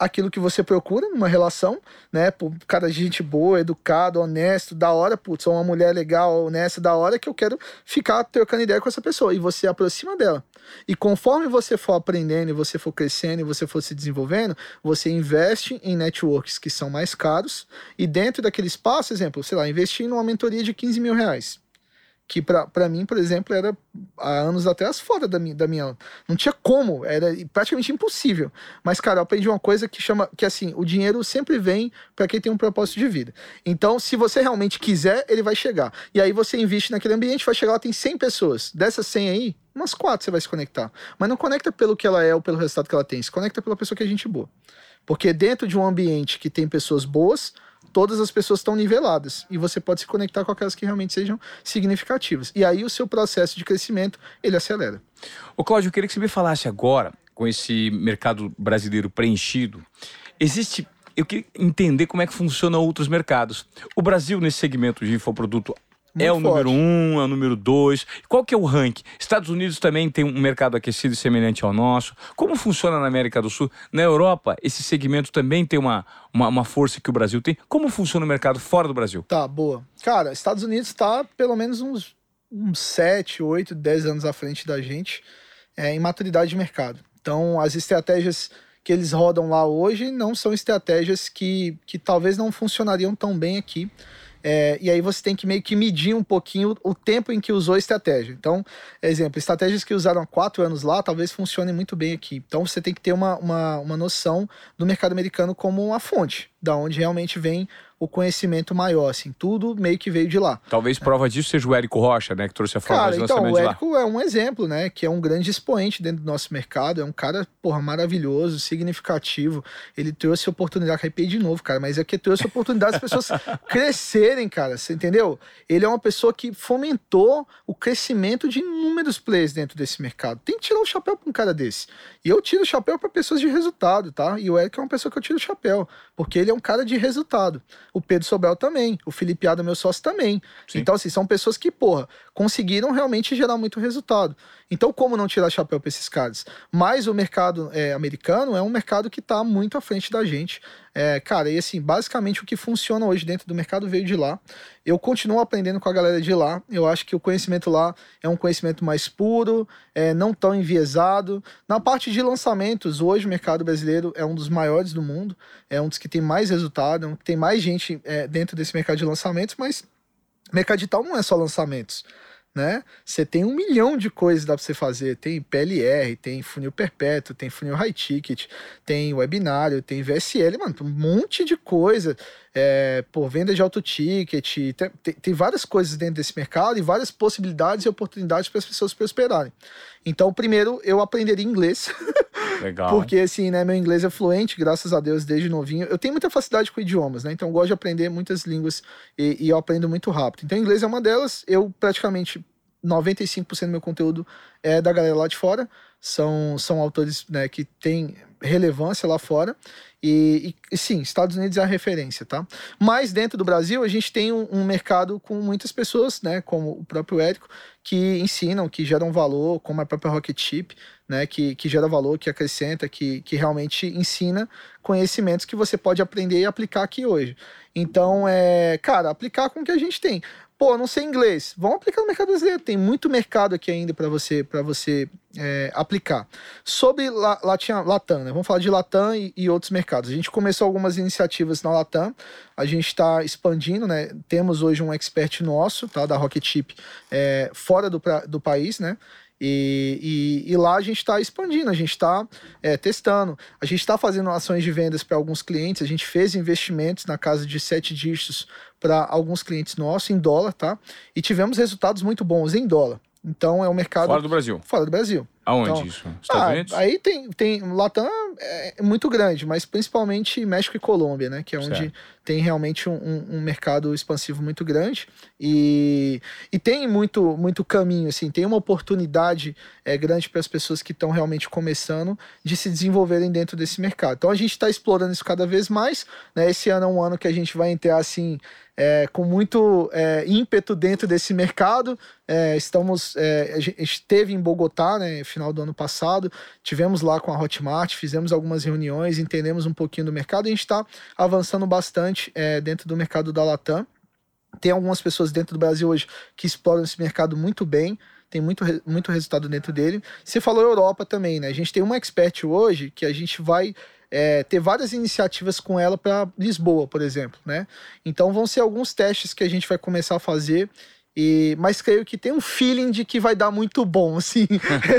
aquilo que você procura numa relação, né? Por cara gente boa, educado, honesto, da hora, putz, sou uma mulher legal, honesta, da hora que eu quero ficar trocando ideia com essa pessoa. E você aproxima dela. E conforme você for aprendendo, e você for crescendo, e você for se desenvolvendo, você investe em networks que são mais caros. E dentro daquele espaço, exemplo, sei lá, investir numa mentoria de 15 mil reais que para mim, por exemplo, era há anos atrás fora da minha, da minha. Não tinha como, era praticamente impossível. Mas, cara, eu aprendi uma coisa que chama. que assim, o dinheiro sempre vem para quem tem um propósito de vida. Então, se você realmente quiser, ele vai chegar. E aí você investe naquele ambiente, vai chegar lá, tem 100 pessoas. Dessas 100 aí, umas quatro você vai se conectar. Mas não conecta pelo que ela é ou pelo resultado que ela tem, se conecta pela pessoa que é gente boa. Porque dentro de um ambiente que tem pessoas boas, todas as pessoas estão niveladas e você pode se conectar com aquelas que realmente sejam significativas. E aí o seu processo de crescimento, ele acelera. Ô Cláudio, eu queria que você me falasse agora, com esse mercado brasileiro preenchido, existe eu queria entender como é que funciona outros mercados. O Brasil, nesse segmento de infoproduto, muito é o forte. número um, é o número dois. Qual que é o ranking? Estados Unidos também tem um mercado aquecido semelhante ao nosso. Como funciona na América do Sul? Na Europa, esse segmento também tem uma, uma, uma força que o Brasil tem. Como funciona o mercado fora do Brasil? Tá, boa. Cara, Estados Unidos está pelo menos uns, uns 7, 8, 10 anos à frente da gente é, em maturidade de mercado. Então, as estratégias que eles rodam lá hoje não são estratégias que, que talvez não funcionariam tão bem aqui. É, e aí você tem que meio que medir um pouquinho o tempo em que usou a estratégia. Então, exemplo, estratégias que usaram há quatro anos lá, talvez funcionem muito bem aqui. Então você tem que ter uma, uma, uma noção do mercado americano como uma fonte, da onde realmente vem o conhecimento maior, assim, tudo meio que veio de lá. Talvez prova disso seja o Érico Rocha, né, que trouxe a forma Cara, de então, o de lá. Érico é um exemplo, né, que é um grande expoente dentro do nosso mercado, é um cara, porra, maravilhoso, significativo, ele trouxe oportunidade, arrepiei de novo, cara, mas é que trouxe oportunidade das pessoas crescerem, cara, você entendeu? Ele é uma pessoa que fomentou o crescimento de inúmeros players dentro desse mercado. Tem que tirar o chapéu pra um cara desse. E eu tiro o chapéu para pessoas de resultado, tá? E o Érico é uma pessoa que eu tiro o chapéu, porque ele é um cara de resultado. O Pedro Sobel também, o Felipe Ada, meu sócio, também. Sim. Então, assim, são pessoas que, porra, conseguiram realmente gerar muito resultado. Então, como não tirar chapéu para esses caras? Mas o mercado é, americano é um mercado que está muito à frente da gente. É, cara, e assim, basicamente o que funciona hoje dentro do mercado veio de lá. Eu continuo aprendendo com a galera de lá. Eu acho que o conhecimento lá é um conhecimento mais puro, é, não tão enviesado. Na parte de lançamentos, hoje o mercado brasileiro é um dos maiores do mundo, é um dos que tem mais resultado, é um que tem mais gente é, dentro desse mercado de lançamentos, mas mercado digital não é só lançamentos né? Você tem um milhão de coisas dá para você fazer. Tem PLR, tem funil perpétuo, tem funil high ticket, tem webinário, tem VSL, mano, um monte de coisa. É, por venda de auto ticket, tem, tem, tem, várias coisas dentro desse mercado e várias possibilidades e oportunidades para as pessoas prosperarem. Então, primeiro, eu aprenderia inglês. Legal. Porque, assim, né, meu inglês é fluente, graças a Deus, desde novinho. Eu tenho muita facilidade com idiomas, né? Então, eu gosto de aprender muitas línguas e, e eu aprendo muito rápido. Então, inglês é uma delas. Eu praticamente 95% do meu conteúdo é da galera lá de fora. São, são autores né, que têm relevância lá fora. E, e, sim, Estados Unidos é a referência, tá? Mas dentro do Brasil, a gente tem um, um, mercado com muitas pessoas, né? Como o próprio Érico, que ensinam, que geram valor, como a própria Rocket Chip, né? Que, que gera valor, que acrescenta, que, que realmente ensina conhecimentos que você pode aprender e aplicar aqui hoje. Então, é, cara, aplicar com o que a gente tem pô, não sei inglês, vamos aplicar no mercado brasileiro. Tem muito mercado aqui ainda para você para você é, aplicar. Sobre La, Latin, Latam, né? vamos falar de Latam e, e, outros mercados. A gente começou algumas iniciativas na Latam, a gente está expandindo, né? Temos hoje um expert nosso, tá, da Rocket Chip, é, fora do, pra, do país, né? E, e, e, lá a gente está expandindo, a gente está é, testando, a gente está fazendo ações de vendas para alguns clientes, a gente fez investimentos na casa de sete dígitos para alguns clientes nossos em dólar, tá? E tivemos resultados muito bons em dólar. Então é um mercado. Fora do Brasil. Fora do Brasil. Aonde então, isso? Estados ah, Unidos? Aí tem, tem. Latam é muito grande, mas principalmente México e Colômbia, né? Que é onde certo. tem realmente um, um, mercado expansivo muito grande. E, e tem muito, muito caminho, assim, tem uma oportunidade é, grande para as pessoas que estão realmente começando de se desenvolverem dentro desse mercado. Então a gente está explorando isso cada vez mais. Né? Esse ano é um ano que a gente vai entrar assim é, com muito é, ímpeto dentro desse mercado. É, estamos, é, a gente esteve em Bogotá, né, final do ano passado, tivemos lá com a Hotmart, fizemos algumas reuniões, entendemos um pouquinho do mercado a gente está avançando bastante é, dentro do mercado da Latam. Tem algumas pessoas dentro do Brasil hoje que exploram esse mercado muito bem tem muito, muito resultado dentro dele. Você falou Europa também, né? A gente tem uma expert hoje que a gente vai é, ter várias iniciativas com ela para Lisboa, por exemplo, né? Então vão ser alguns testes que a gente vai começar a fazer. E, mas creio que tem um feeling de que vai dar muito bom, assim,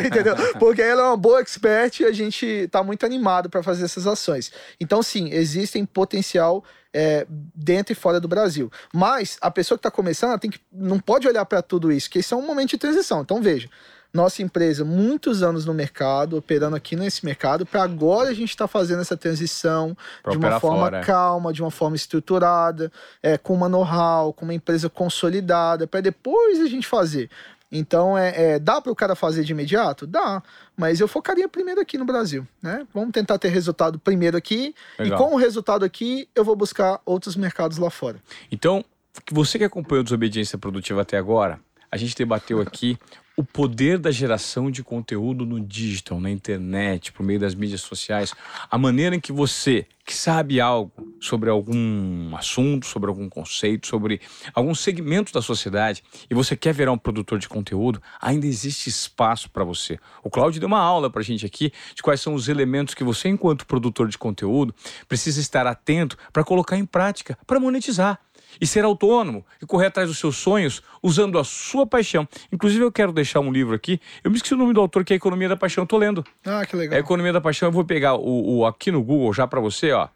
entendeu? Porque ela é uma boa expert e a gente está muito animado para fazer essas ações. Então, sim, existem potencial é, dentro e fora do Brasil. Mas a pessoa que está começando tem que, não pode olhar para tudo isso, que isso é um momento de transição. Então, veja, nossa empresa muitos anos no mercado, operando aqui nesse mercado, para agora a gente estar tá fazendo essa transição pra de uma forma fora. calma, de uma forma estruturada, é, com uma know-how, com uma empresa consolidada, para depois a gente fazer. Então, é, é dá para o cara fazer de imediato? Dá, mas eu focaria primeiro aqui no Brasil, né? Vamos tentar ter resultado primeiro aqui, Legal. e com o resultado aqui, eu vou buscar outros mercados lá fora. Então, você que acompanhou a Desobediência Produtiva até agora, a gente debateu aqui o poder da geração de conteúdo no digital, na internet, por meio das mídias sociais, a maneira em que você, que sabe algo sobre algum assunto, sobre algum conceito, sobre algum segmento da sociedade e você quer virar um produtor de conteúdo, ainda existe espaço para você. O Claudio deu uma aula para a gente aqui de quais são os elementos que você, enquanto produtor de conteúdo, precisa estar atento para colocar em prática, para monetizar. E ser autônomo e correr atrás dos seus sonhos usando a sua paixão. Inclusive, eu quero deixar um livro aqui. Eu me esqueci o nome do autor, que é a Economia da Paixão. Eu tô lendo. Ah, que legal. É a Economia da Paixão. Eu vou pegar o, o aqui no Google já para você, ó.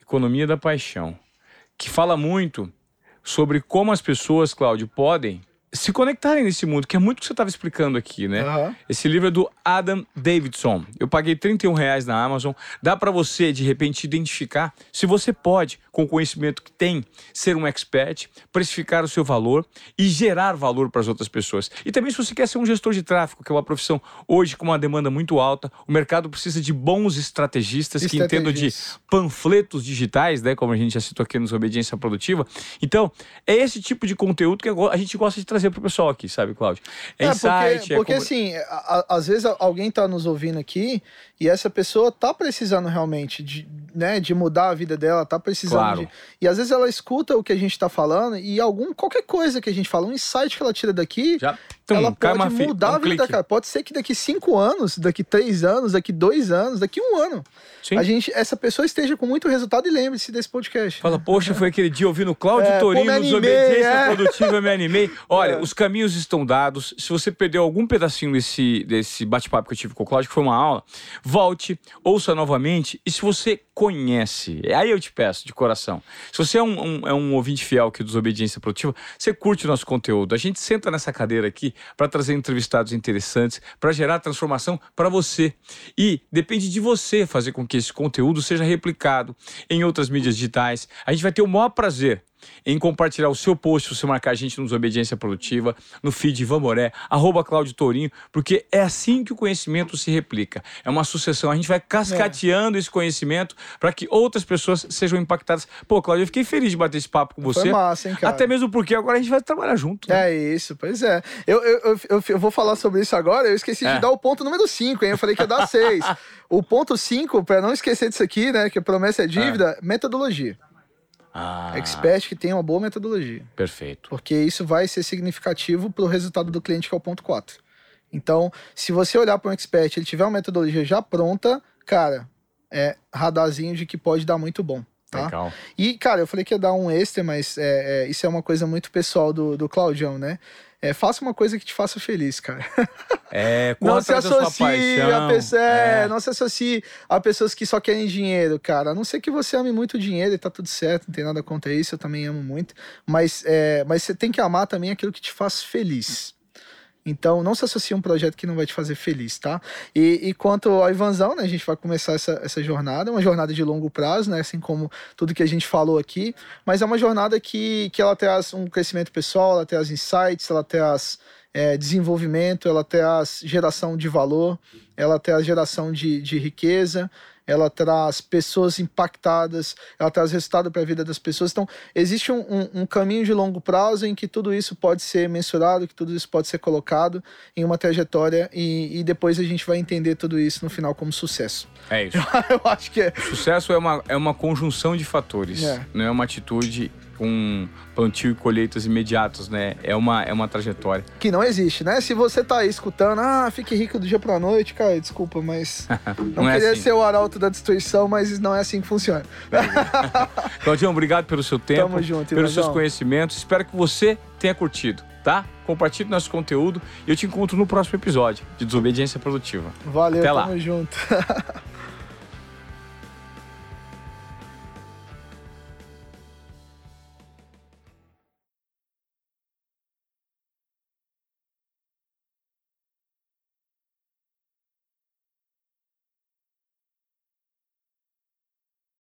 Economia da Paixão, que fala muito sobre como as pessoas, Cláudio, podem se conectarem nesse mundo, que é muito o que você estava explicando aqui, né? Aham. Esse livro é do Adam Davidson. Eu paguei 31 reais na Amazon. Dá para você, de repente, identificar se você pode, com o conhecimento que tem, ser um expert, precificar o seu valor e gerar valor para as outras pessoas. E também se você quer ser um gestor de tráfego, que é uma profissão hoje com uma demanda muito alta, o mercado precisa de bons estrategistas, que entendam de panfletos digitais, né? Como a gente já citou aqui nos Obediência Produtiva. Então, é esse tipo de conteúdo que a gente gosta de trazer pro pessoal aqui, sabe, Cláudio? É, É, insight, porque, é porque como- assim, a- às vezes alguém tá nos ouvindo aqui e essa pessoa tá precisando realmente de, né, de mudar a vida dela, tá precisando Claro. de. E às vezes ela escuta o que a gente tá falando e algum, qualquer coisa que a gente fala, um insight que ela tira daqui, Já, Tum, ela pode mudar um a vida clique. cara. Pode ser que daqui cinco anos, daqui três anos, daqui dois anos, daqui um ano, Sim. a gente, essa pessoa esteja com muito resultado e lembre-se desse podcast. Fala, poxa, foi aquele dia ouvindo Cláudio É, pô, Torino me nos animei, Obediência é. Produtiva, me animei. Olha, É. os caminhos estão dados. Se você perdeu algum pedacinho desse, desse bate-papo que eu tive com o Cláudio, que foi uma aula, volte, ouça novamente. E se você conhece, aí eu te peço de coração, se você é um, um- é um ouvinte fiel aqui dos Obediência Produtiva, você curte o nosso conteúdo. A gente senta nessa cadeira aqui para trazer entrevistados interessantes, para gerar transformação para você. E depende de você fazer com que esse conteúdo seja replicado em outras mídias digitais. A gente vai ter o maior prazer em compartilhar o seu post, se você marcar a gente nos Obediência Produtiva, no feed Ivan Moré, arroba Cláudio Tourinho, porque é assim que o conhecimento se replica. É uma sucessão. A gente vai cascateando esse conhecimento para que outras pessoas sejam impactadas. Pô, Cláudio, eu fiquei feliz de bater esse papo com você. Foi massa, hein, cara? Até mesmo porque agora a gente vai trabalhar junto. né? É isso, pois é. Eu, eu, eu, eu- vou falar sobre isso agora. Eu esqueci É. de dar o ponto número 5, hein? Eu falei que ia dar 6. o ponto 5, pra não esquecer disso aqui, né? Que promessa é dívida, metodologia. Ah, Expert que tem uma boa metodologia. perfeito. Porque isso vai ser significativo pro resultado do cliente, que é o ponto 4. Então, se você olhar para um expert ele tiver uma metodologia já pronta, cara, é radarzinho de que pode dar muito bom. Tá? Legal. E, cara, eu falei que ia dar um extra, mas é, é, isso é uma coisa muito pessoal do, do Claudião, né? É, faça uma coisa que te faça feliz, cara. É, Não se associe a pessoas, é, É. não se associe a pessoas que só querem dinheiro, cara. A não ser que você ame muito dinheiro e tá tudo certo, não tem nada contra isso, eu também amo muito. Mas, é, mas você tem que amar também aquilo que te faz feliz. Então, não se associe a um projeto que não vai te fazer feliz, tá? E, e quanto ao Ivanzão, né? A gente vai começar essa, essa jornada, uma jornada de longo prazo, né? Assim como tudo que a gente falou aqui. Mas é uma jornada que, que ela traz um crescimento pessoal, ela traz insights, ela traz é, desenvolvimento, ela traz geração de valor, ela traz geração de, de riqueza, ela traz pessoas impactadas, ela traz resultado para a vida das pessoas. Então, existe um, um- um caminho de longo prazo em que tudo isso pode ser mensurado, que tudo isso pode ser colocado em uma trajetória e, e depois a gente vai entender tudo isso no final como sucesso. É isso. Eu acho que é. Sucesso é uma, é uma conjunção de fatores, É. não é uma atitude com plantio e colheitas imediatos, né? É uma, é uma trajetória. Que não existe, né? Se você tá aí escutando, ah, fique rico do dia pra noite, cara, desculpa, mas. Não, Não é queria assim. ser o arauto da destruição, mas não é assim que funciona. Claudião, obrigado pelo seu tempo, Tamo junto, pelos seus conhecimentos. Espero que você tenha curtido, tá? Compartilhe nosso conteúdo e eu te encontro no próximo episódio de Desobediência Produtiva. Valeu, Até lá. tamo junto.